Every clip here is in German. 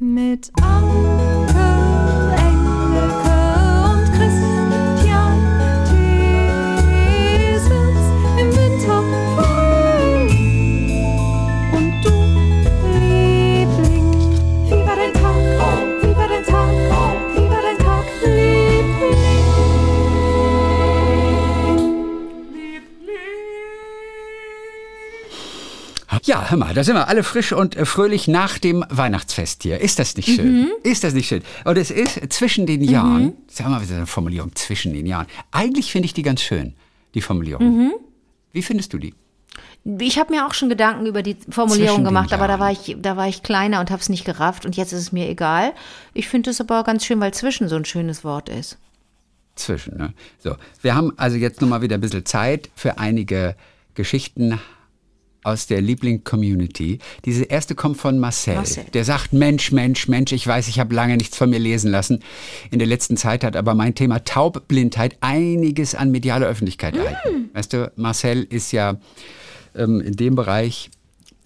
Mit Anke, Ja, hör mal, da sind wir alle frisch und äh, fröhlich nach dem Weihnachtsfest hier. Ist das nicht schön? Mhm. Ist das nicht schön? Und es ist zwischen den Jahren, sagen wir mal wieder eine Formulierung, zwischen den Jahren. Eigentlich finde ich die ganz schön, die Formulierung. Mhm. Wie findest du die? Ich habe mir auch schon Gedanken über die Formulierung gemacht, aber da war ich, da war ich kleiner und habe es nicht gerafft und jetzt ist es mir egal. Ich finde es aber ganz schön, weil zwischen so ein schönes Wort ist. Zwischen, ne? So, wir haben also jetzt noch mal wieder ein bisschen Zeit für einige Geschichten aus der Liebling-Community. Diese erste kommt von Marcel. Marcel. Der sagt, Mensch, Mensch, Mensch, ich weiß, ich habe lange nichts von mir lesen lassen. In der letzten Zeit hat aber mein Thema Taubblindheit einiges an medialer Öffentlichkeit erhalten. Weißt du, Marcel ist ja ähm, in dem Bereich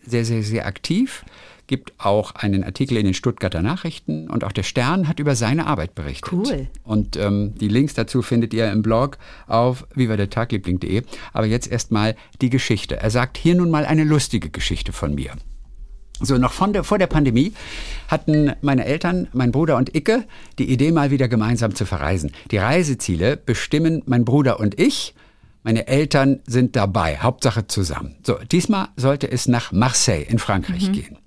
sehr, sehr, sehr aktiv. Gibt auch einen Artikel in den Stuttgarter Nachrichten und auch der Stern hat über seine Arbeit berichtet. Cool. Und ähm, die Links dazu findet ihr im Blog auf vivadertagliebling.de. Aber jetzt erstmal die Geschichte. Er sagt hier nun mal eine lustige Geschichte von mir. So, noch von der, vor der Pandemie hatten meine Eltern, mein Bruder und Icke die Idee, mal wieder gemeinsam zu verreisen. Die Reiseziele bestimmen mein Bruder und ich. Meine Eltern sind dabei, Hauptsache zusammen. So, diesmal sollte es nach Marseille in Frankreich gehen.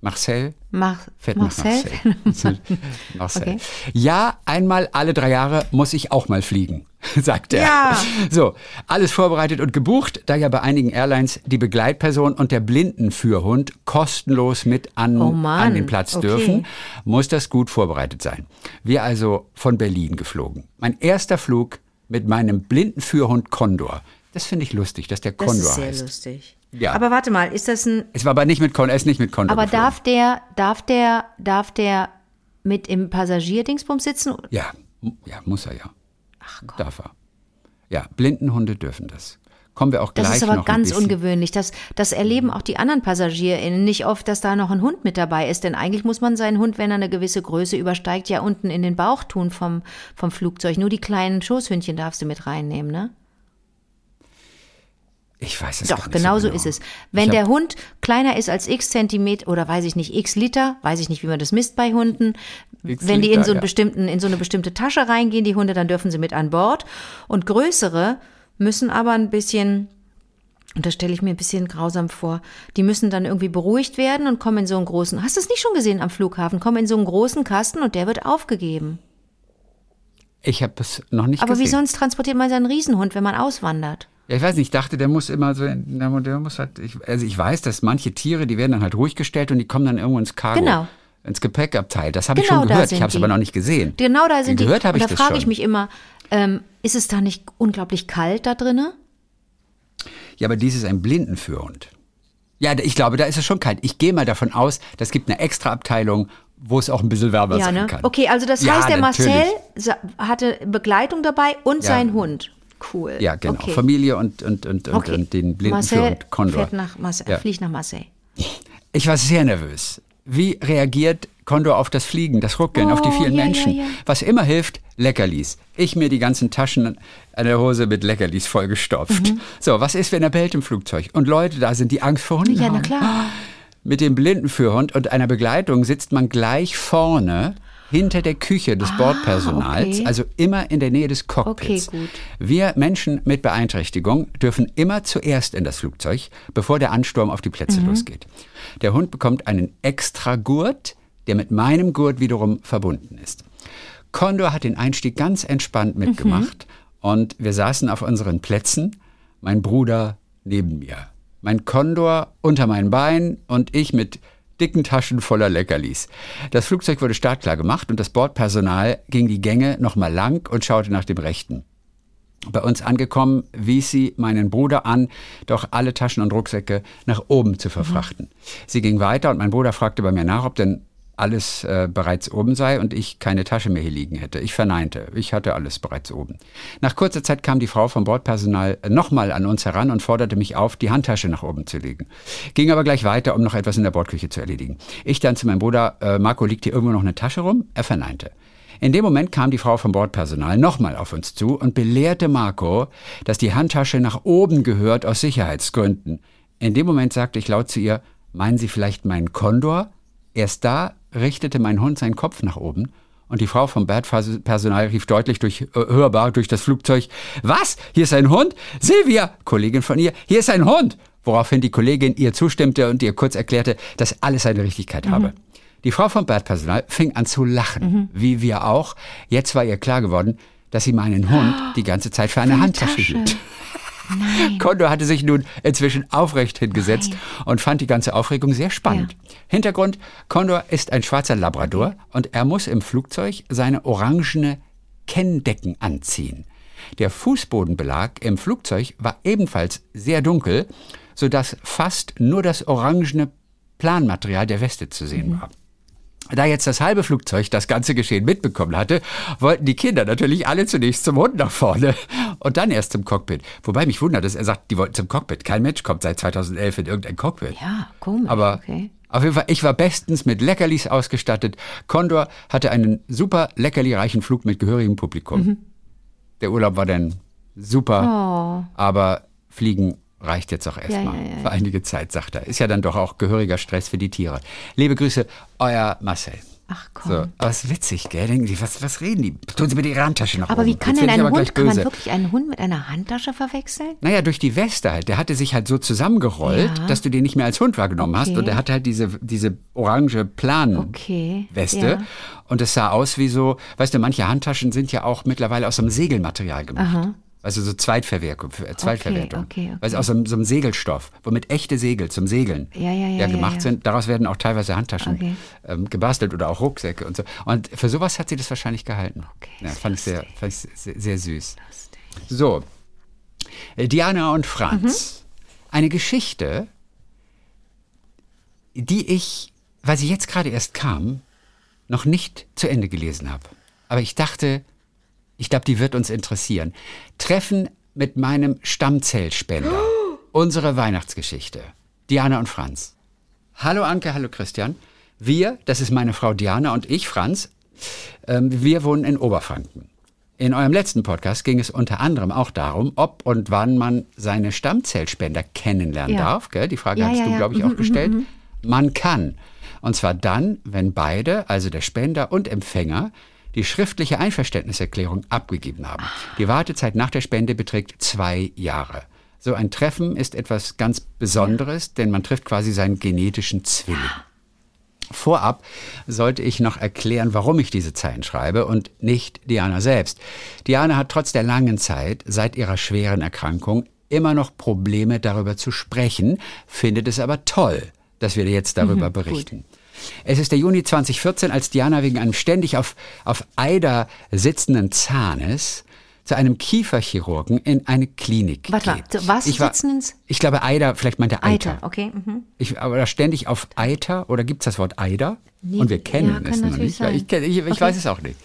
Marseille Mach, fährt Marcel? nach Marseille. Marseille. Okay. Ja, einmal alle drei Jahre muss ich auch mal fliegen, sagt er. Ja. So, alles vorbereitet und gebucht, da ja bei einigen Airlines die Begleitperson und der Blindenführhund kostenlos mit an, Oh an den Platz okay. dürfen, muss das gut vorbereitet sein. Wir also von Berlin geflogen. Mein erster Flug mit meinem Blindenführhund Condor. Das finde ich lustig, dass der Das Condor ist sehr heißt. lustig. Ja. Aber warte mal, ist das ein. Es war aber nicht mit Condor, er ist nicht mit Condor Aber geflogen. darf der, darf der, darf der mit im Passagierdingsbums sitzen? Ja, ja, muss er ja. Ach Gott. Darf er. Ja, Blindenhunde dürfen das. Kommen wir auch Das gleich ist aber noch ganz ungewöhnlich. Das, das erleben auch die anderen PassagierInnen nicht oft, dass da noch ein Hund mit dabei ist. Denn eigentlich muss man seinen Hund, wenn er eine gewisse Größe übersteigt, ja unten in den Bauch tun vom, vom Flugzeug. Nur die kleinen Schoßhündchen darfst du mit reinnehmen, ne? Ich weiß es Doch, nicht genau so genau. ist es. Wenn der Hund kleiner ist als x Zentimeter oder weiß ich nicht, x Liter, weiß ich nicht, wie man das misst bei Hunden. X Wenn die in so, einen ja. bestimmten, in so eine bestimmte Tasche reingehen, die Hunde, dann dürfen sie mit an Bord. Und größere müssen aber ein bisschen, und das stelle ich mir ein bisschen grausam vor, die müssen dann irgendwie beruhigt werden und kommen in so einen großen, hast du es nicht schon gesehen am Flughafen, kommen in so einen großen Kasten und der wird aufgegeben. Ich habe es noch nicht Aber gesehen. wie sonst transportiert man seinen Riesenhund, wenn man auswandert? Ja, ich weiß nicht, ich dachte, der muss immer so, der der muss halt, ich, also ich weiß, dass manche Tiere, die werden dann halt ruhig gestellt und die kommen dann irgendwo ins Cargo, Genau. Ins Gepäckabteil. Das habe ich Genau schon da gehört, ich habe es aber noch nicht gesehen. Genau da sind Gehört die. ich und da frage ich mich immer, ähm, ist es da nicht unglaublich kalt da drinne? Ja, aber dies ist ein Blindenführhund. Ja, ich glaube, da ist es schon kalt. Ich gehe mal davon aus, das gibt eine extra Abteilung, wo es auch ein bisschen wärmer Ja, sein ne? kann. Okay, also das Ja, heißt, der natürlich. Marcel hatte Begleitung dabei und Ja. sein Hund. Cool. Ja, genau. Okay. Familie und, und, und, und, okay. und den Marcel Blindenführhund Condor. fährt nach Marseille, Ja. fliegt nach Marseille. Ich war sehr nervös. Wie reagiert Condor auf das Fliegen, das Ruckeln, auf die Oh, vielen ja, ja, Menschen? ja. Was immer hilft, Leckerlis. Ich mir die ganzen Taschen an der Hose mit Leckerlis vollgestopft. Mhm. So, was ist, wenn er bellt im Flugzeug und Leute da sind, die Angst vor Hunden Ja, haben? na klar. Mit dem Blindenführhund und einer Begleitung sitzt man gleich vorne hinter der Küche des Bordpersonals, Ah, okay. also immer in der Nähe des Cockpits. Okay, gut. Wir Menschen mit Beeinträchtigung dürfen immer zuerst in das Flugzeug, bevor der Ansturm auf die Plätze Mhm. losgeht. Der Hund bekommt einen extra Gurt, der mit meinem Gurt wiederum verbunden ist. Condor hat den Einstieg ganz entspannt Mhm. mitgemacht und wir saßen auf unseren Plätzen, mein Bruder neben mir, mein Condor unter meinen Beinen und ich mit dicken Taschen voller Leckerlis. Das Flugzeug wurde startklar gemacht und das Bordpersonal ging die Gänge nochmal lang und schaute nach dem Rechten. Bei uns angekommen, wies sie meinen Bruder an, doch alle Taschen und Rucksäcke nach oben zu verfrachten. Sie ging weiter und mein Bruder fragte bei mir nach, ob denn alles äh, bereits oben sei und ich keine Tasche mehr hier liegen hätte. Ich verneinte, ich hatte alles bereits oben. Nach kurzer Zeit kam die Frau vom Bordpersonal nochmal an uns heran und forderte mich auf, die Handtasche nach oben zu legen. Ging aber gleich weiter, um noch etwas in der Bordküche zu erledigen. Ich dann zu meinem Bruder, äh, Marco, liegt hier irgendwo noch eine Tasche rum? Er verneinte. In dem Moment kam die Frau vom Bordpersonal nochmal auf uns zu und belehrte Marco, dass die Handtasche nach oben gehört aus Sicherheitsgründen. In dem Moment sagte ich laut zu ihr, meinen Sie vielleicht meinen Kondor? Erst da richtete mein Hund seinen Kopf nach oben und die Frau vom Bordpersonal rief deutlich durch, äh, hörbar durch das Flugzeug, was? Hier ist ein Hund? Silvia, Kollegin von ihr, hier ist ein Hund! Woraufhin die Kollegin ihr zustimmte und ihr kurz erklärte, dass alles seine Richtigkeit Mhm. habe. Die Frau vom Bordpersonal fing an zu lachen, wie wir auch. Jetzt war ihr klar geworden, dass sie meinen Hund die ganze Zeit für eine Handtasche Tasche. hielt. Kondor hatte sich nun inzwischen aufrecht hingesetzt und fand die ganze Aufregung sehr spannend. Hintergrund, Kondor ist ein schwarzer Labrador und er muss im Flugzeug seine orangene Kenndecken anziehen. Der Fußbodenbelag im Flugzeug war ebenfalls sehr dunkel, sodass fast nur das orangene Planmaterial der Weste zu sehen war. Da jetzt das halbe Flugzeug das ganze Geschehen mitbekommen hatte, wollten die Kinder natürlich alle zunächst zum Hund nach vorne und dann erst zum Cockpit. Wobei mich wundert, dass er sagt, die wollten zum Cockpit. Kein Mensch kommt seit 2011 in irgendein Cockpit. Ja, komisch. Aber okay. auf jeden Fall, ich war bestens mit Leckerlis ausgestattet. Condor hatte einen super leckerlireichen Flug mit gehörigem Publikum. Mhm. Der Urlaub war dann super, aber Fliegen reicht jetzt auch erstmal Oh. ja, ja, ja. für einige Zeit, sagt er. Ist ja dann doch auch gehöriger Stress für die Tiere. Liebe Grüße, euer Marcel. Ach komm. So, aber ist witzig, gell? Denken die, was, was reden die? Tun Sie mir die Handtasche noch Aber oben. wie kann denn ein Hund, kann man wirklich einen Hund mit einer Handtasche verwechseln? Naja, durch die Weste halt. Der hatte sich halt so zusammengerollt, Ja. dass du den nicht mehr als Hund wahrgenommen hast. Okay. Und der hatte halt diese, diese orange Planweste. Okay, Weste. ja. Und es sah aus wie so, weißt du, manche Handtaschen sind ja auch mittlerweile aus einem Segelmaterial gemacht. Also so Zweitverwertung, äh, Zweitverwertung. okay, okay. Weißt du, aus so einem, so einem Segelstoff, womit echte Segel zum Segeln Ja, ja, ja, ja, gemacht sind. Daraus werden auch teilweise Handtaschen Okay. ähm, gebastelt oder auch Rucksäcke und so. Und für sowas hat sie das wahrscheinlich gehalten. Okay, fand ich, sehr, fand ich sehr, sehr süß. So, Äh, Diana und Franz. Eine Geschichte, die ich, weil sie jetzt gerade erst kam, noch nicht zu Ende gelesen habe. Aber ich dachte, ich glaube, die wird uns interessieren. Treffen mit meinem Stammzellspender. Unsere Weihnachtsgeschichte. Diana und Franz. Hallo Anke, hallo Christian. Wir, das ist meine Frau Diana und ich, Franz, ähm, wir wohnen in Oberfranken. In eurem letzten Podcast ging es unter anderem auch darum, ob und wann man seine Stammzellspender kennenlernen Ja. darf. Gell? Die Frage Ja, hast ja, du, glaube ich, Mhm, auch gestellt. Man kann. Und zwar dann, wenn beide, also der Spender und Empfänger, die schriftliche Einverständniserklärung abgegeben haben. Die Wartezeit nach der Spende beträgt zwei Jahre. So ein Treffen ist etwas ganz Besonderes, denn man trifft quasi seinen genetischen Zwilling. Vorab sollte ich noch erklären, warum ich diese Zeilen schreibe und nicht Diana selbst. Diana hat trotz der langen Zeit seit ihrer schweren Erkrankung immer noch Probleme darüber zu sprechen, findet es aber toll, dass wir jetzt darüber berichten. Es ist der Juni 2014, als Diana wegen einem ständig auf, auf Eider sitzenden Zahnes zu einem Kieferchirurgen in eine Klinik Warte geht. zu was ich war, sitzenden? Ich glaube Eider, vielleicht meinte Eiter. Eiter, okay. Mhm. Ich, aber ständig auf Eiter oder gibt es das Wort Eider? Nee, Und wir kennen ja, es noch nicht. weil Ich, ich, ich sein. weiß es auch nicht.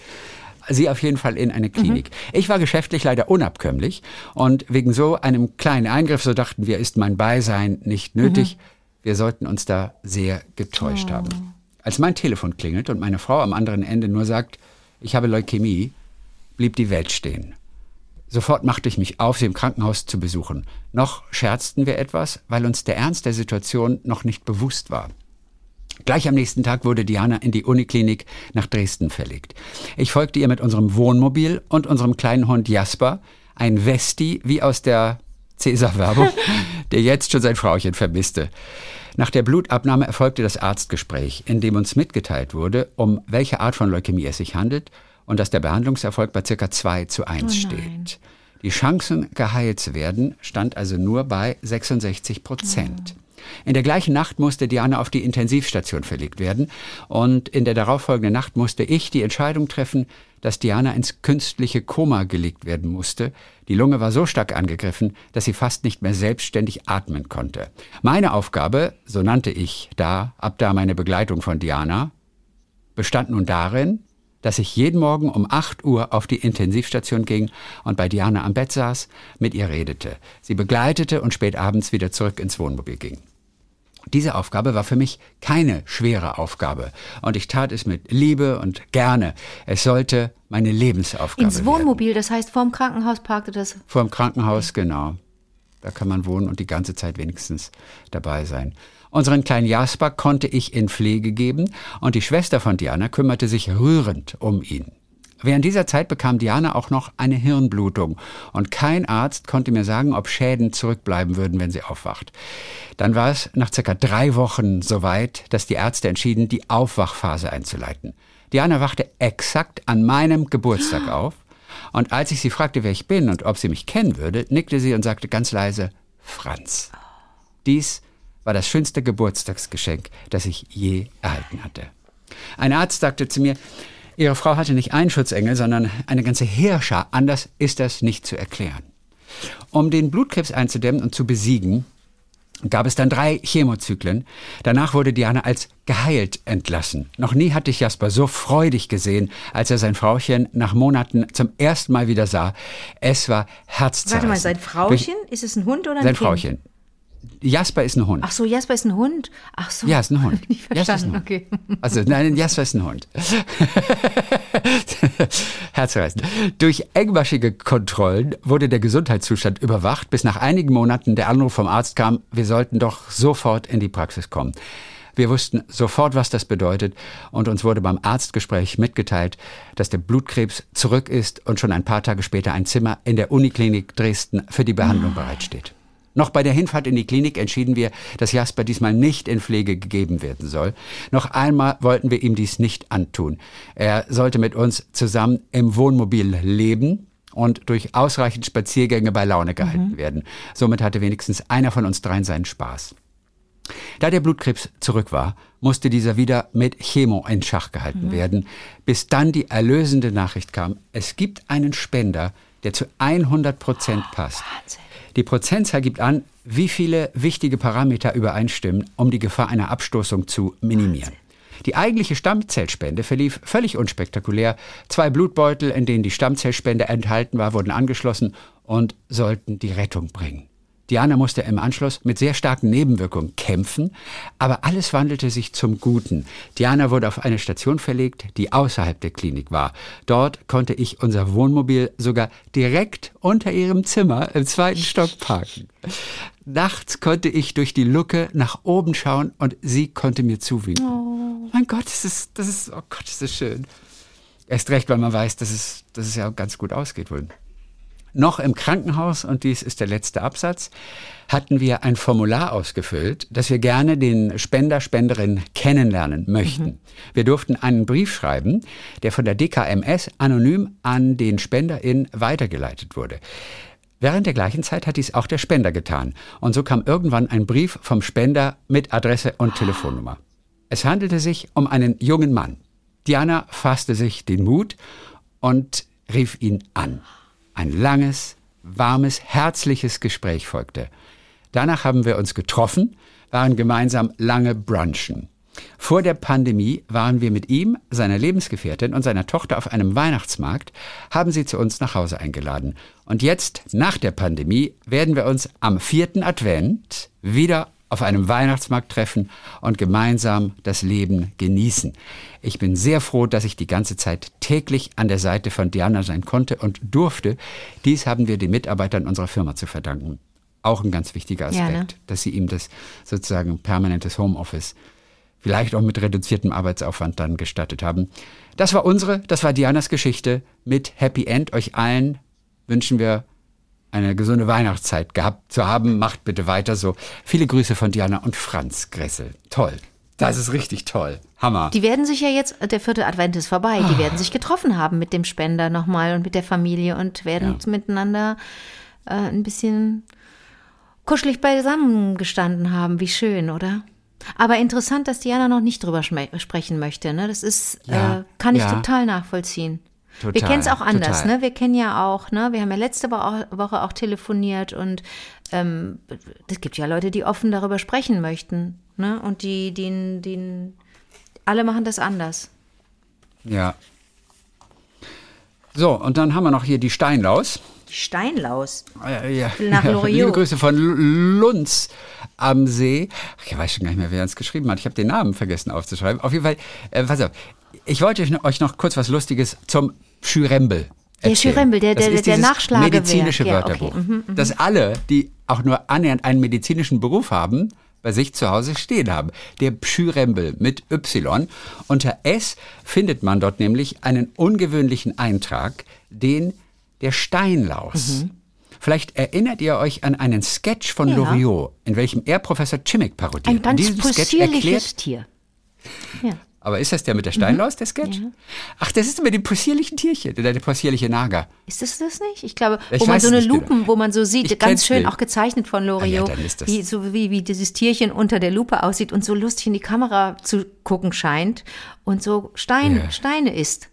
Sie auf jeden Fall in eine Klinik. Ich war geschäftlich leider unabkömmlich und wegen so einem kleinen Eingriff, so dachten wir, ist mein Beisein nicht nötig. Wir sollten uns da sehr getäuscht haben. Als mein Telefon klingelt und meine Frau am anderen Ende nur sagt, ich habe Leukämie, blieb die Welt stehen. Sofort machte ich mich auf, sie im Krankenhaus zu besuchen. Noch scherzten wir etwas, weil uns der Ernst der Situation noch nicht bewusst war. Gleich am nächsten Tag wurde Diana in die Uniklinik nach Dresden verlegt. Ich folgte ihr mit unserem Wohnmobil und unserem kleinen Hund Jasper, ein Westi wie aus der Cäsar-Werbung, der jetzt schon sein Frauchen vermisste. Nach der Blutabnahme erfolgte das Arztgespräch, in dem uns mitgeteilt wurde, um welche Art von Leukämie es sich handelt und dass der Behandlungserfolg bei circa 2 zu 1 steht. Die Chancen, geheilt zu werden, stand also nur bei 66 Prozent. In der gleichen Nacht musste Diana auf die Intensivstation verlegt werden und in der darauffolgenden Nacht musste ich die Entscheidung treffen, dass Diana ins künstliche Koma gelegt werden musste. Die Lunge war so stark angegriffen, dass sie fast nicht mehr selbstständig atmen konnte. Meine Aufgabe, so nannte ich da, ab da meine Begleitung von Diana, bestand nun darin, dass ich jeden Morgen um 8 Uhr auf die Intensivstation ging und bei Diana am Bett saß, mit ihr redete, sie begleitete und spät abends wieder zurück ins Wohnmobil ging. Diese Aufgabe war für mich keine schwere Aufgabe und ich tat es mit Liebe und gerne. Es sollte meine Lebensaufgabe Ins Wohnmobil, das heißt, vorm Krankenhaus parkte das. Vor dem Krankenhaus, genau. Da kann man wohnen und die ganze Zeit wenigstens dabei sein. Unseren kleinen Jasper konnte ich in Pflege geben und die Schwester von Diana kümmerte sich rührend um ihn. Während dieser Zeit bekam Diana auch noch eine Hirnblutung und kein Arzt konnte mir sagen, ob Schäden zurückbleiben würden, wenn sie aufwacht. Dann war es nach circa drei Wochen soweit, dass die Ärzte entschieden, die Aufwachphase einzuleiten. Diana wachte exakt an meinem Geburtstag auf und als ich sie fragte, wer ich bin und ob sie mich kennen würde, nickte sie und sagte ganz leise, Franz. Dies war das schönste Geburtstagsgeschenk, das ich je erhalten hatte. Ein Arzt sagte zu mir, Ihre Frau hatte nicht einen Schutzengel, sondern eine ganze Heerschar. Anders ist das nicht zu erklären. Um den Blutkrebs einzudämmen und zu besiegen, gab es dann drei Chemozyklen. Danach wurde Diana als geheilt entlassen. Noch nie hatte ich Jasper so freudig gesehen, als er sein Frauchen nach Monaten zum ersten Mal wieder sah. Es war herzzerreißend. Warte mal, sein Frauchen? Ist es ein Hund oder ein Sein Kind? Frauchen. Jasper ist ein Hund. Ach so, Jasper ist ein Hund. Ach so. Ja, ist ein Hund. Nicht Jasper ist verstanden, ein Hund. okay. Also, nein, Jasper ist ein Hund. Herzreißend. Durch engmaschige Kontrollen wurde der Gesundheitszustand überwacht, bis nach einigen Monaten der Anruf vom Arzt kam, wir sollten doch sofort in die Praxis kommen. Wir wussten sofort, was das bedeutet, und uns wurde beim Arztgespräch mitgeteilt, dass der Blutkrebs zurück ist und schon ein paar Tage später ein Zimmer in der Uniklinik Dresden für die Behandlung bereitsteht. Noch bei der Hinfahrt in die Klinik entschieden wir, dass Jasper diesmal nicht in Pflege gegeben werden soll. Noch einmal wollten wir ihm dies nicht antun. Er sollte mit uns zusammen im Wohnmobil leben und durch ausreichend Spaziergänge bei Laune gehalten werden. Somit hatte wenigstens einer von uns dreien seinen Spaß. Da der Blutkrebs zurück war, musste dieser wieder mit Chemo in Schach gehalten werden, bis dann die erlösende Nachricht kam, es gibt einen Spender, der zu 100 Prozent passt. Die Prozentzahl gibt an, wie viele wichtige Parameter übereinstimmen, um die Gefahr einer Abstoßung zu minimieren. Die eigentliche Stammzellspende verlief völlig unspektakulär. Zwei Blutbeutel, in denen die Stammzellspende enthalten war, wurden angeschlossen und sollten die Rettung bringen. Diana musste im Anschluss mit sehr starken Nebenwirkungen kämpfen, aber alles wandelte sich zum Guten. Diana wurde auf eine Station verlegt, die außerhalb der Klinik war. Dort konnte ich unser Wohnmobil sogar direkt unter ihrem Zimmer im zweiten Stock parken. Nachts konnte ich durch die Luke nach oben schauen und sie konnte mir zuwinken. Mein Gott, das ist, das ist, oh Gott, das ist schön. Erst recht, weil man weiß, dass es, dass es ja ganz gut ausgeht wohl. Noch im Krankenhaus, und dies ist der letzte Absatz, hatten wir ein Formular ausgefüllt, dass wir gerne den Spender, Spenderin kennenlernen möchten. Wir durften einen Brief schreiben, der von der DKMS anonym an den SpenderIn weitergeleitet wurde. Während der gleichen Zeit hat dies auch der Spender getan. Und so kam irgendwann ein Brief vom Spender mit Adresse und Telefonnummer. Es handelte sich um einen jungen Mann. Diana fasste sich den Mut und rief ihn an. Ein langes, warmes, herzliches Gespräch folgte. Danach haben wir uns getroffen, waren gemeinsam lange brunchen. Vor der Pandemie waren wir mit ihm, seiner Lebensgefährtin und seiner Tochter auf einem Weihnachtsmarkt, haben sie zu uns nach Hause eingeladen. Und jetzt, nach der Pandemie, werden wir uns am vierten Advent wieder auf einem Weihnachtsmarkt treffen und gemeinsam das Leben genießen. Ich bin sehr froh, dass ich die ganze Zeit täglich an der Seite von Diana sein konnte und durfte. Dies haben wir den Mitarbeitern unserer Firma zu verdanken. Auch ein ganz wichtiger Ja, Aspekt, ne? dass sie ihm das sozusagen permanentes Homeoffice vielleicht auch mit reduziertem Arbeitsaufwand dann gestattet haben. Das war unsere, das war Dianas Geschichte mit Happy End. Euch allen wünschen wir eine gesunde Weihnachtszeit gehabt zu haben. Macht bitte weiter so. Viele Grüße von Diana und Franz Gressel. Toll. Das ist richtig toll. Hammer. Die werden sich ja jetzt, der vierte Advent ist vorbei, die werden sich getroffen haben mit dem Spender nochmal und mit der Familie und werden miteinander äh, ein bisschen kuschelig beisammen gestanden haben. Wie schön, oder? Aber interessant, dass Diana noch nicht drüber sprechen möchte. Ne? Das ist, Ja, äh, kann ich ja. total nachvollziehen. Wir Total, kennen es auch anders, total. ne? Wir kennen ja auch, ne? Wir haben ja letzte Woche auch, telefoniert und ähm, es gibt ja Leute, die offen darüber sprechen möchten, ne? Und die, die, die, alle machen das anders. Ja. So, und dann haben wir noch hier die Steinlaus. Die Steinlaus. Äh, ja. Nach Loriot. Liebe Grüße von Lunz am See. Ach, Ich weiß schon gar nicht mehr, wer uns geschrieben hat. Ich habe den Namen vergessen aufzuschreiben. Auf jeden Fall, äh, pass auf. Ich wollte euch noch- kurz was Lustiges zum Schürembel Der erzählen. Schürembel, der- Das der- ist der Nachschlagewerk. medizinische Ja, okay. Wörterbuch. Mhm, Das alle, die auch nur annähernd einen medizinischen Beruf haben, bei sich zu Hause stehen haben. Der Schürembel mit Y. Unter S findet man dort nämlich einen ungewöhnlichen Eintrag, den der Steinlaus. Vielleicht erinnert ihr euch an einen Sketch von Ja. Loriot, in welchem er Professor Chimmick parodiert. Ein In ganz possierliches Tier. Ja. Aber ist das der mit der Steinlaus, der Sketch? Ach, das ist mit dem possierlichen Tierchen, der, possierliche Nager. Ist das das nicht? Ich glaube, Ich wo man so eine Lupen, genau. wo man so sieht, Ich ganz schön nicht. auch gezeichnet von Ah ja, Loriot, ist das- wie, so wie, wie dieses Tierchen unter der Lupe aussieht und so lustig in die Kamera zu gucken scheint und so Stein, Ja. Steine isst.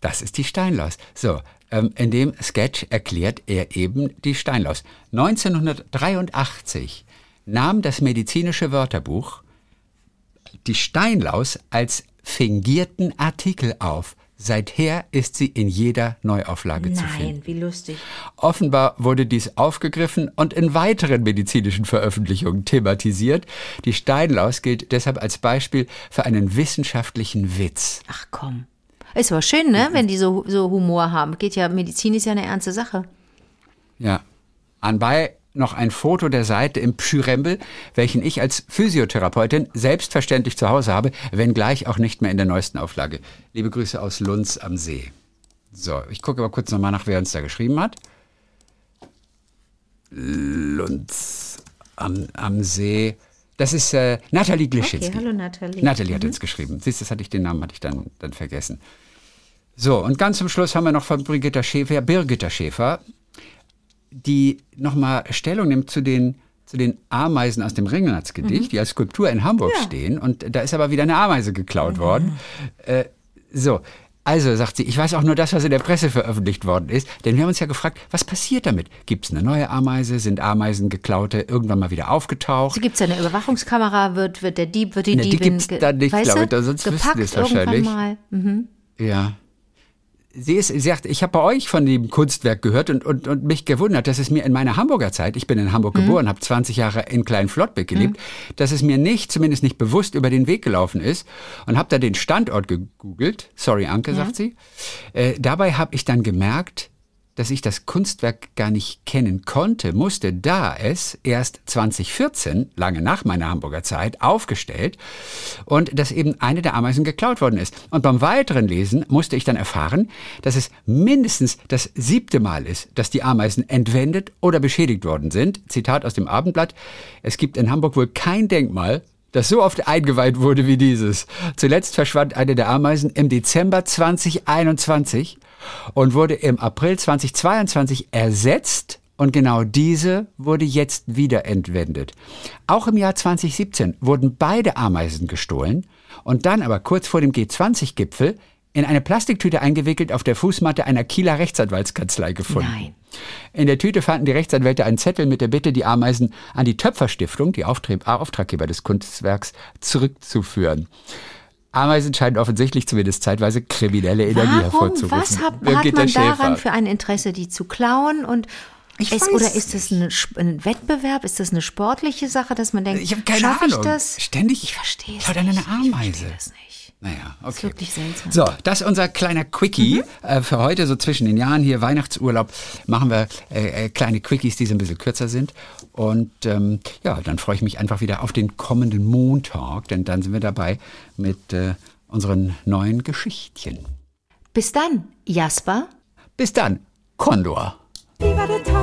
Das ist die Steinlaus. So, ähm, in dem Sketch erklärt er eben die Steinlaus. 1983 nahm das medizinische Wörterbuch die Steinlaus als fingierten Artikel auf. Seither ist sie in jeder Neuauflage zu finden. Nein, wie lustig. Offenbar wurde dies aufgegriffen und in weiteren medizinischen Veröffentlichungen thematisiert. Die Steinlaus gilt deshalb als Beispiel für einen wissenschaftlichen Witz. Ach komm. Ist aber schön, ne, wenn die so, so Humor haben. Geht ja, Medizin ist ja eine ernste Sache. Ja. Anbei noch ein Foto der Seite im Pschyrembel, welchen ich als Physiotherapeutin selbstverständlich zu Hause habe, wenngleich auch nicht mehr in der neuesten Auflage. Liebe Grüße aus Lunz am See. So, ich gucke aber kurz nochmal nach, wer uns da geschrieben hat. Lunz am, am See. Das ist äh, Nathalie Glischinski. Okay, hallo Nathalie. Nathalie hat uns geschrieben. Siehst du, das hatte ich den Namen hatte ich dann, dann vergessen. So, und ganz zum Schluss haben wir noch von Brigitta Schäfer, Birgitta Schäfer, die nochmal Stellung nimmt zu den, zu den Ameisen aus dem Ringelnatz-Gedicht, die als Skulptur in Hamburg stehen. Und da ist aber wieder eine Ameise geklaut worden. Äh, so. Also, sagt sie, ich weiß auch nur das, was in der Presse veröffentlicht worden ist, denn wir haben uns ja gefragt, was passiert damit? Gibt es eine neue Ameise? Sind Ameisen geklaute irgendwann mal wieder aufgetaucht? Gibt es eine Überwachungskamera? Wird, wird der Dieb, wird die Ne, die Diebin gibt's ge- da nicht, glaube ich, sonst wüssten die es wahrscheinlich. mal. Mhm. Ja. Sie, ist, sie sagt, ich habe bei euch von dem Kunstwerk gehört und, und, und mich gewundert, dass es mir in meiner Hamburger Zeit, ich bin in Hamburg geboren, habe 20 Jahre in Klein-Flottbeck gelebt, dass es mir nicht, zumindest nicht bewusst über den Weg gelaufen ist und habe da den Standort gegoogelt. Sorry, Anke, sagt sie. Äh, dabei habe ich dann gemerkt, dass ich das Kunstwerk gar nicht kennen konnte, musste, da es erst 2014, lange nach meiner Hamburger Zeit, aufgestellt und dass eben eine der Ameisen geklaut worden ist. Und beim weiteren Lesen musste ich dann erfahren, dass es mindestens das siebte Mal ist, dass die Ameisen entwendet oder beschädigt worden sind. Zitat aus dem Abendblatt. Es gibt in Hamburg wohl kein Denkmal, das so oft eingeweiht wurde wie dieses. Zuletzt verschwand eine der Ameisen im Dezember 2021 und wurde im April 2022 ersetzt und genau diese wurde jetzt wieder entwendet. Auch im Jahr 2017 wurden beide Ameisen gestohlen und dann aber kurz vor dem G20-Gipfel in eine Plastiktüte eingewickelt auf der Fußmatte einer Kieler Rechtsanwaltskanzlei gefunden. Nein. In der Tüte fanden die Rechtsanwälte einen Zettel mit der Bitte, die Ameisen an die Töpferstiftung, die Auftraggeber des Kunstwerks, zurückzuführen. Ameisen scheinen offensichtlich zumindest zeitweise kriminelle Energie Warum? hervorzurufen. Was hat, hat man Schäfer. daran für ein Interesse, die zu klauen? Und Ich es, oder ist das ein, ein Wettbewerb? Ist das eine sportliche Sache, dass man denkt, Ich habe keine schaffe Ahnung. ich das? Ständig Ich verstehe es einer nicht. eine Ich Ameise. verstehe das nicht. Naja, Das ist okay. wirklich seltsam. So, das ist unser kleiner Quickie äh, für heute, so zwischen den Jahren hier, Weihnachtsurlaub, machen wir äh, äh, kleine Quickies, die so ein bisschen kürzer sind. Und ähm, ja, dann freue ich mich einfach wieder auf den kommenden Montag, denn dann sind wir dabei mit äh, unseren neuen Geschichtchen. Bis dann, Jasper. Bis dann, Condor. Wie war der Tag?